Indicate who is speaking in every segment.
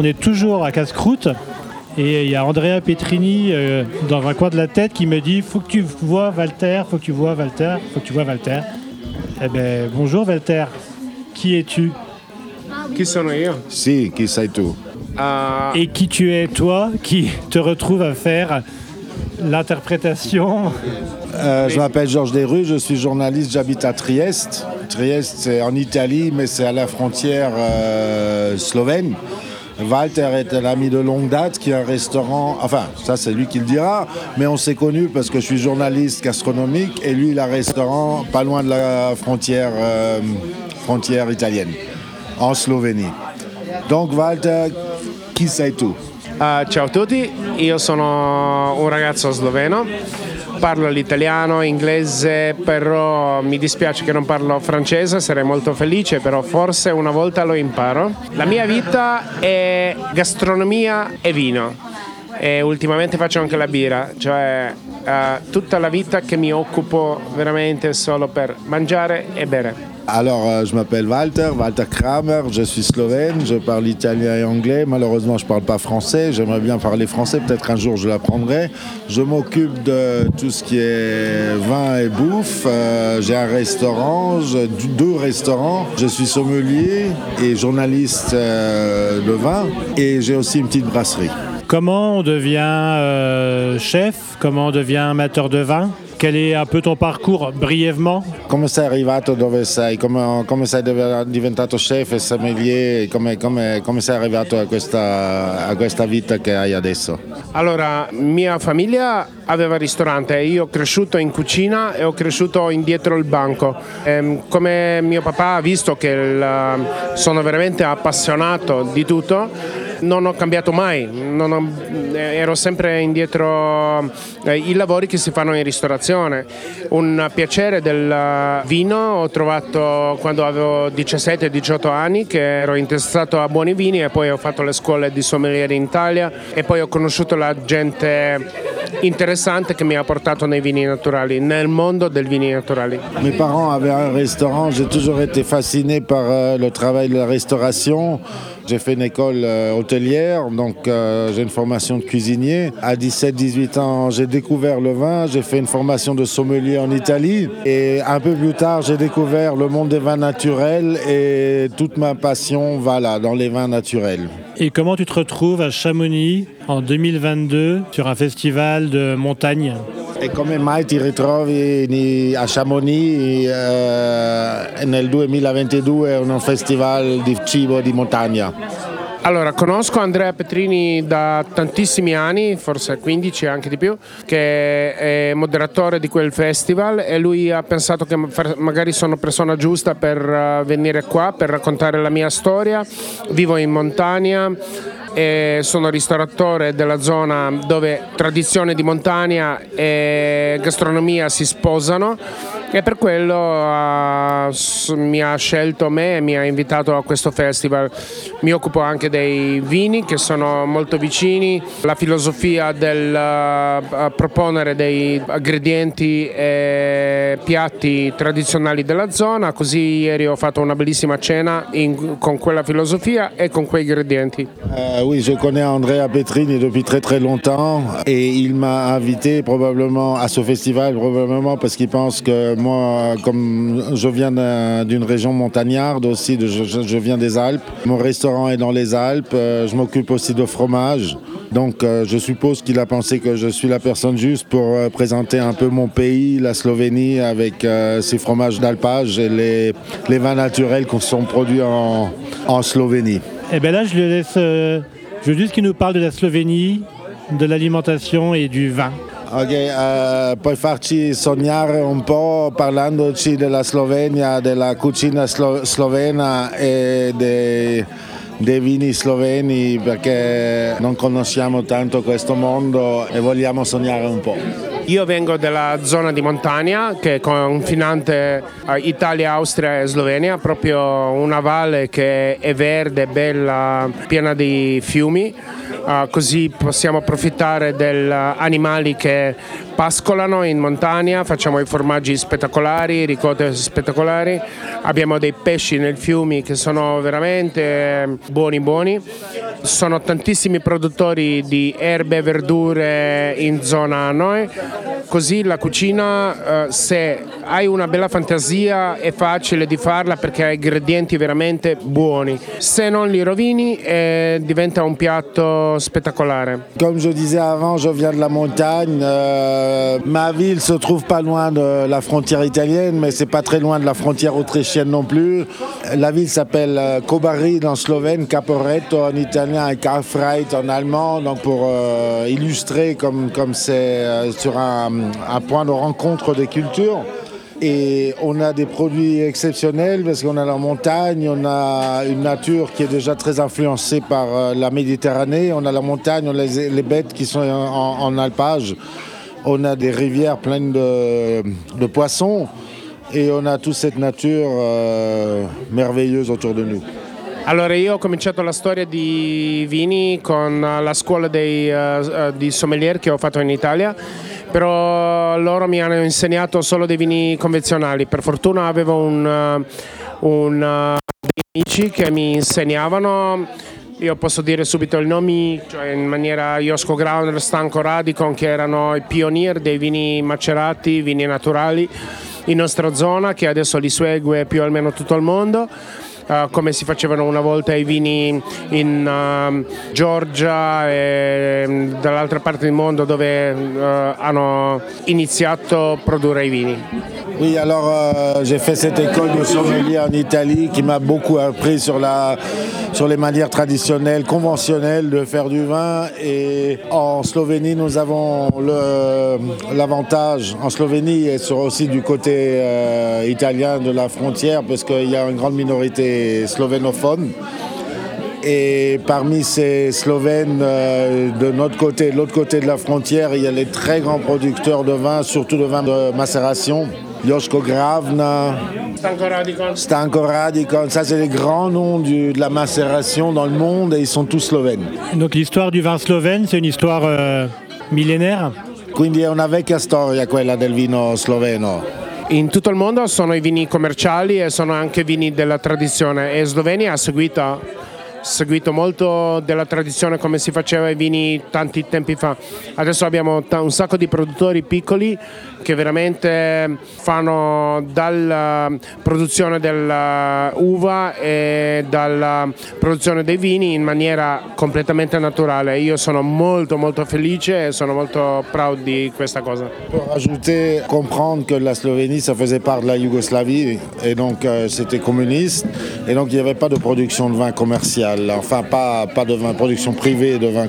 Speaker 1: on est toujours à Casse-Croûte. Et il y a Andrea Petrini euh, dans un coin de la tête qui me dit Faut que tu vois Walter, faut que tu vois Walter, faut que tu vois Walter. Eh ben bonjour Walter, qui es-tu?
Speaker 2: Chi sono io?
Speaker 3: Si, chi sei tu?
Speaker 2: Ah,
Speaker 1: Et qui tu es toi qui te retrouve à faire l'interprétation?
Speaker 3: Euh, je m'appelle Georges Desrues, je suis journaliste, j'habite à Trieste. Trieste, c'est en Italie, mais c'est à la frontière euh, slovène. Walter est un ami de longue date qui a un restaurant, enfin ça c'est lui qui le dira, mais on s'est connus parce que je suis journaliste gastronomique et lui il a un restaurant pas loin de la frontière, euh, italienne, en Slovénie. Donc Walter, qui sei tu
Speaker 2: ah, ciao a tutti, io sono un ragazzo sloveno, parlo l'italiano, inglese, però mi dispiace che non parlo francese, sarei molto felice, però forse una volta lo imparo. La mia vita è gastronomia e vino. E ultimamente faccio anche la birra, cioè tutta la vita che mi occupo veramente solo per mangiare e bere.
Speaker 3: Alors, euh, je m'appelle Walter, Walter Kramer, je suis slovène, je parle italien et anglais. Malheureusement, je ne parle pas français. J'aimerais bien parler français, peut-être un jour je l'apprendrai. Je m'occupe de tout ce qui est vin et bouffe. Euh, j'ai un restaurant, deux restaurants. Je suis sommelier et journaliste euh, de vin. Et j'ai aussi une petite brasserie.
Speaker 1: Comment on devient euh, chef Comment on devient amateur de vin Quel est un peu ton parcours brièvement
Speaker 3: Come sei arrivato dove sei? Come, come sei div- diventato chef e sommelier? Come, come- come sei arrivato a questa, a questa vita che hai adesso?
Speaker 2: Allora, mia famiglia aveva ristorante, io ho cresciuto in cucina e ho cresciuto indietro il banco. Ehm, come mio papà ha visto che il- sono veramente appassionato di tutto, non ho cambiato mai, ho- eh, ero sempre indietro eh, i lavori che si fanno in ristorazione. Un piacere del vino ho trovato quando avevo 17-18 anni che ero interessato a buoni vini e poi ho fatto le scuole di sommelier in Italia e poi ho conosciuto la gente interessante che mi ha portato nei vini naturali, nel mondo dei vini naturali.
Speaker 3: Mes parents avaient un restaurant. J'ai toujours été fasciné par euh, le travail de la restauration. J'ai fait une école euh, hôtelière, donc euh, j'ai une formation de cuisinier. À 17-18 ans, j'ai découvert le vin. J'ai fait une formation de sommelier en Italie. Et un peu plus tard, j'ai découvert le monde des vins naturels et toute ma passion va là, dans les vins naturels.
Speaker 1: Et comment tu te retrouves à Chamonix en 2022 sur un festival de montagne
Speaker 3: E come mai ti ritrovi a Chamonix eh, nel 2022 un festival di cibo di montagna?
Speaker 2: Allora, conosco Andrea Petrini da tantissimi anni, forse 15 anche di più, che è moderatore di quel festival e lui ha pensato che magari sono persona giusta per eh, venire qua, per raccontare la mia storia. Vivo in montagna e sono ristoratore della zona dove tradizione di montagna e gastronomia si sposano e per quello s- mi ha scelto me e mi ha invitato a questo festival. Mi occupo anche dei vini che sono molto vicini, la filosofia del eh, proporre dei ingredienti e piatti tradizionali della zona, così ieri ho fatto una bellissima cena in- con quella filosofia e con quei ingredienti.
Speaker 3: Euh, oui, je connais Andrea Petrini depuis très très longtemps et il m'a invité probablement à ce festival, probablement parce qu'il pense que moi, comme je viens d'un- d'une région montagnarde aussi, je, viens des Alpes, mon restaurant est dans les Alpes, euh, je m'occupe aussi de fromage. Donc euh, je suppose qu'il a pensé que je suis la personne juste pour euh, présenter un peu mon pays, la Slovénie, avec ses fromages d'alpage et les, vins naturels qui sont produits en, Slovénie.
Speaker 1: Eh bien là, je le laisse. je veux juste qu'il nous parle de la Slovénie, de l'alimentation et du vin.
Speaker 3: Ok, eh, puoi farci sognare un po' parlandoci della Slovenia, della cucina slo- slovena e dei, dei vini sloveni perché non conosciamo tanto questo mondo e vogliamo sognare un po'.
Speaker 2: Io vengo dalla zona di montagna che è confinante Italia, Austria e Slovenia, proprio una valle che è verde, bella, piena di fiumi, ah, così possiamo approfittare degli animali che pascolano in montagna, facciamo i formaggi spettacolari, ricotte spettacolari, abbiamo dei pesci nei fiumi che sono veramente buoni buoni. Sono tantissimi produttori di erbe e verdure in zona noi, così la cucina eh, se hai una bella fantasia è facile di farla perché hai ingredienti veramente buoni, se non li rovini eh, diventa un piatto
Speaker 3: Comme je disais avant, je viens de la montagne. Euh, ma ville se trouve pas loin de la frontière italienne, mais c'est pas très loin de la frontière autrichienne non plus. La ville s'appelle euh, Kobarid en slovène, Caporetto en italien et Karlsreit en allemand. Donc pour euh, illustrer comme comme c'est sur un point de rencontre des cultures. Et on a des produits exceptionnels parce qu'on a la montagne, on a une nature qui est déjà très influencée par euh, la Méditerranée, on a la montagne, on a les, bêtes qui sont en, alpage, on a des rivières pleines de, poissons. Et on a toute cette nature euh, merveilleuse autour de nous.
Speaker 2: Allora io ho cominciato la storia di vini con eh, la scuola dei, eh, eh, di sommelier che ho fatto in Italia, però loro mi hanno insegnato solo dei vini convenzionali. Per fortuna avevo un, eh, un, eh, dei amici che mi insegnavano io posso dire subito i nomi, cioè in maniera Josco Grauner, Stanco Radicon, che erano i pionier dei vini macerati, vini naturali in nostra zona, che adesso li segue più o meno tutto il mondo. Uh, come si facevano una volta i vini in uh, Georgia e um, dall'altra parte del mondo dove uh, hanno iniziato a produrre i vini.
Speaker 3: Oui, alors euh, j'ai fait cette école de sommelier en Italie qui m'a beaucoup appris sur, la, sur les manières traditionnelles, conventionnelles de faire du vin. Et en Slovénie, nous avons l'avantage, en Slovénie et sur aussi du côté euh, italien de la frontière, parce qu'il y a une grande minorité slovénophone. Et parmi ces Slovènes euh, de notre côté, de l'autre côté de la frontière, il y a les très grands producteurs de vin, surtout de vin de macération. Josko Gravna. Stanko Radikon, ça c'est les grands noms du- de la macération dans le monde et ils sont tous slovènes.
Speaker 1: Donc l'histoire du vin slovène, c'est une histoire euh, millénaire?
Speaker 3: Quindi è una vecchia storia quella del vino sloveno.
Speaker 2: In tutto il mondo sono i vini commerciali e sono anche vini della tradizione. E Slovenia ha seguito, seguito molto della tradizione come si faceva i vini tanti tempi fa. Adesso abbiamo un sacco di produttori piccoli che veramente fanno dalla produzione dell'uva e dalla produzione dei vini in maniera completamente naturale. Io sono molto molto felice e sono molto proud di questa cosa.
Speaker 3: Pour rajouter, comprendre que la Slovénie, ça faisait part de la Yougoslavie et donc euh, c'était communiste et donc il n'y avait pas de enfin pas, de vin, production privée de vin.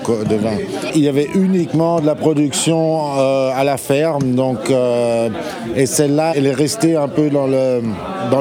Speaker 3: Il y avait uniquement de la production euh, à la ferme euh, et celle-là, elle est restée un peu dans le,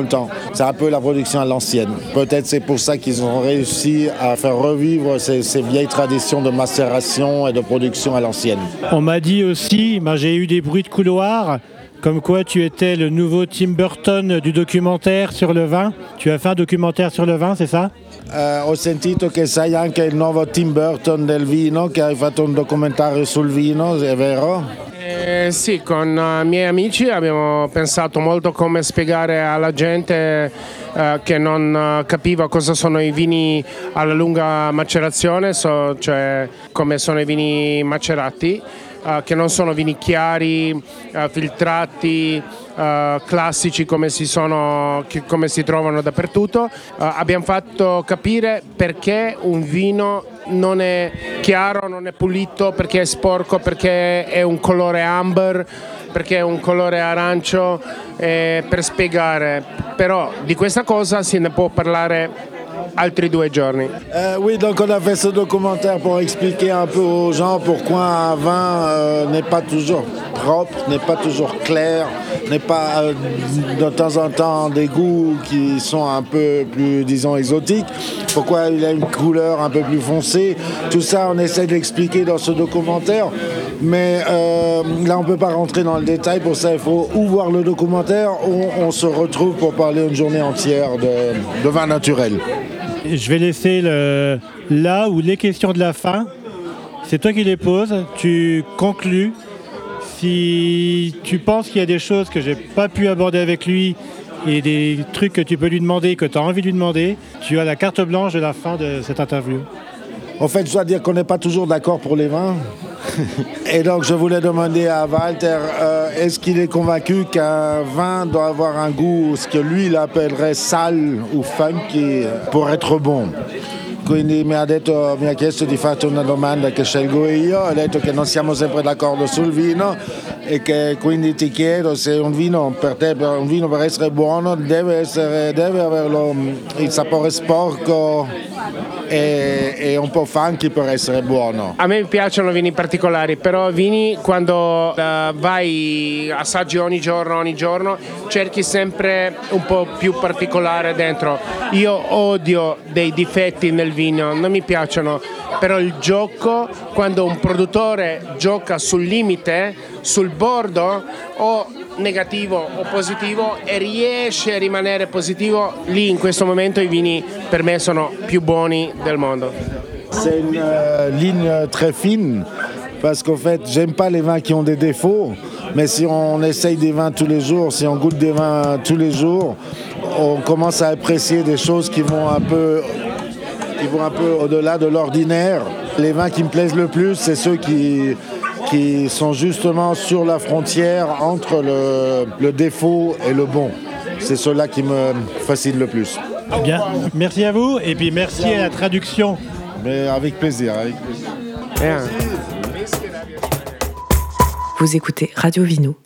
Speaker 3: temps. C'est un peu la production à l'ancienne. Peut-être c'est pour ça qu'ils ont réussi à faire revivre ces, ces vieilles traditions de macération et de production à l'ancienne.
Speaker 1: On m'a dit aussi, j'ai eu des bruits de couloir, comme quoi tu étais le nouveau Tim Burton du documentaire sur le vin. Tu as fait un documentaire sur le vin, c'est ça
Speaker 3: Eh, ho sentito che sai anche il nuovo Tim Burton del vino, che hai fatto un documentario sul vino, è vero?
Speaker 2: Eh, sì, con i miei amici abbiamo pensato molto come spiegare alla gente eh, che non eh, capiva cosa sono i vini alla lunga macerazione, so- cioè come sono i vini macerati, eh, che non sono vini chiari, eh, filtrati, eh, classici come si, sono, come si trovano dappertutto. Eh, abbiamo fatto capire perché un vino non è chiaro, non è pulito, perché è sporco, perché è un colore amber, perché è un colore arancio, eh, per spiegare. Però di questa cosa se ne può parlare
Speaker 3: Euh, oui, donc on a fait ce documentaire pour expliquer un peu aux gens pourquoi un vin euh, n'est pas toujours propre, n'est pas toujours clair, n'est pas euh, de temps en temps des goûts qui sont un peu plus, disons, exotiques, pourquoi il a une couleur un peu plus foncée. Tout ça, on essaie d'expliquer dans ce documentaire, mais euh, là, on ne peut pas rentrer dans le détail. Pour ça, il faut ou voir le documentaire ou on se retrouve pour parler une journée entière de, de vin naturel.
Speaker 1: Je vais laisser là ou les questions de la fin. C'est toi qui les poses. Tu conclus. Si tu penses qu'il y a des choses que j'ai pas pu aborder avec lui et des trucs que tu peux lui demander, que tu as envie de lui demander, tu as la carte blanche de la fin de cette interview.
Speaker 3: En fait, je dois dire qu'on n'est pas toujours d'accord pour les vins. Et donc, je voulais demander à Walter, euh, est-ce qu'il est convaincu qu'un vin doit avoir un goût, ce que lui, il appellerait sale ou funky, pour être bon? Quindi mi ha, detto, mi ha chiesto di farti una domanda che scelgo io, ha detto che non siamo sempre d'accordo sul vino e che quindi ti chiedo se un vino per te, un vino per essere buono, deve, essere, deve avere il sapore sporco e, e, un po' funky per essere buono.
Speaker 2: A me piacciono vini particolari, però vini quando uh, vai assaggi ogni giorno, ogni giorno, cerchi sempre un po' più particolare dentro. Io odio dei difetti nel vino, non mi piacciono, però il gioco, quando un produttore gioca sul limite, sul bordo o negativo o positivo e riesce a rimanere positivo, lì in questo momento i vini per me sono più buoni del mondo.
Speaker 3: C'est une euh, ligne très fine parce qu'en fait, j'aime pas les vins qui ont des défauts, mais si on essaye des vins tous les jours, si on goûte des vins tous les jours, on commence à apprécier des choses qui vont un peu qui vont un peu au-delà de l'ordinaire. Les vins qui me plaisent le plus, c'est ceux qui qui sont justement sur la frontière entre le, le défaut et le bon. C'est cela qui me fascine le plus.
Speaker 1: Bien, merci à vous et puis merci à la traduction.
Speaker 3: Mais avec plaisir, avec plaisir.
Speaker 4: Vous écoutez Radio Vino.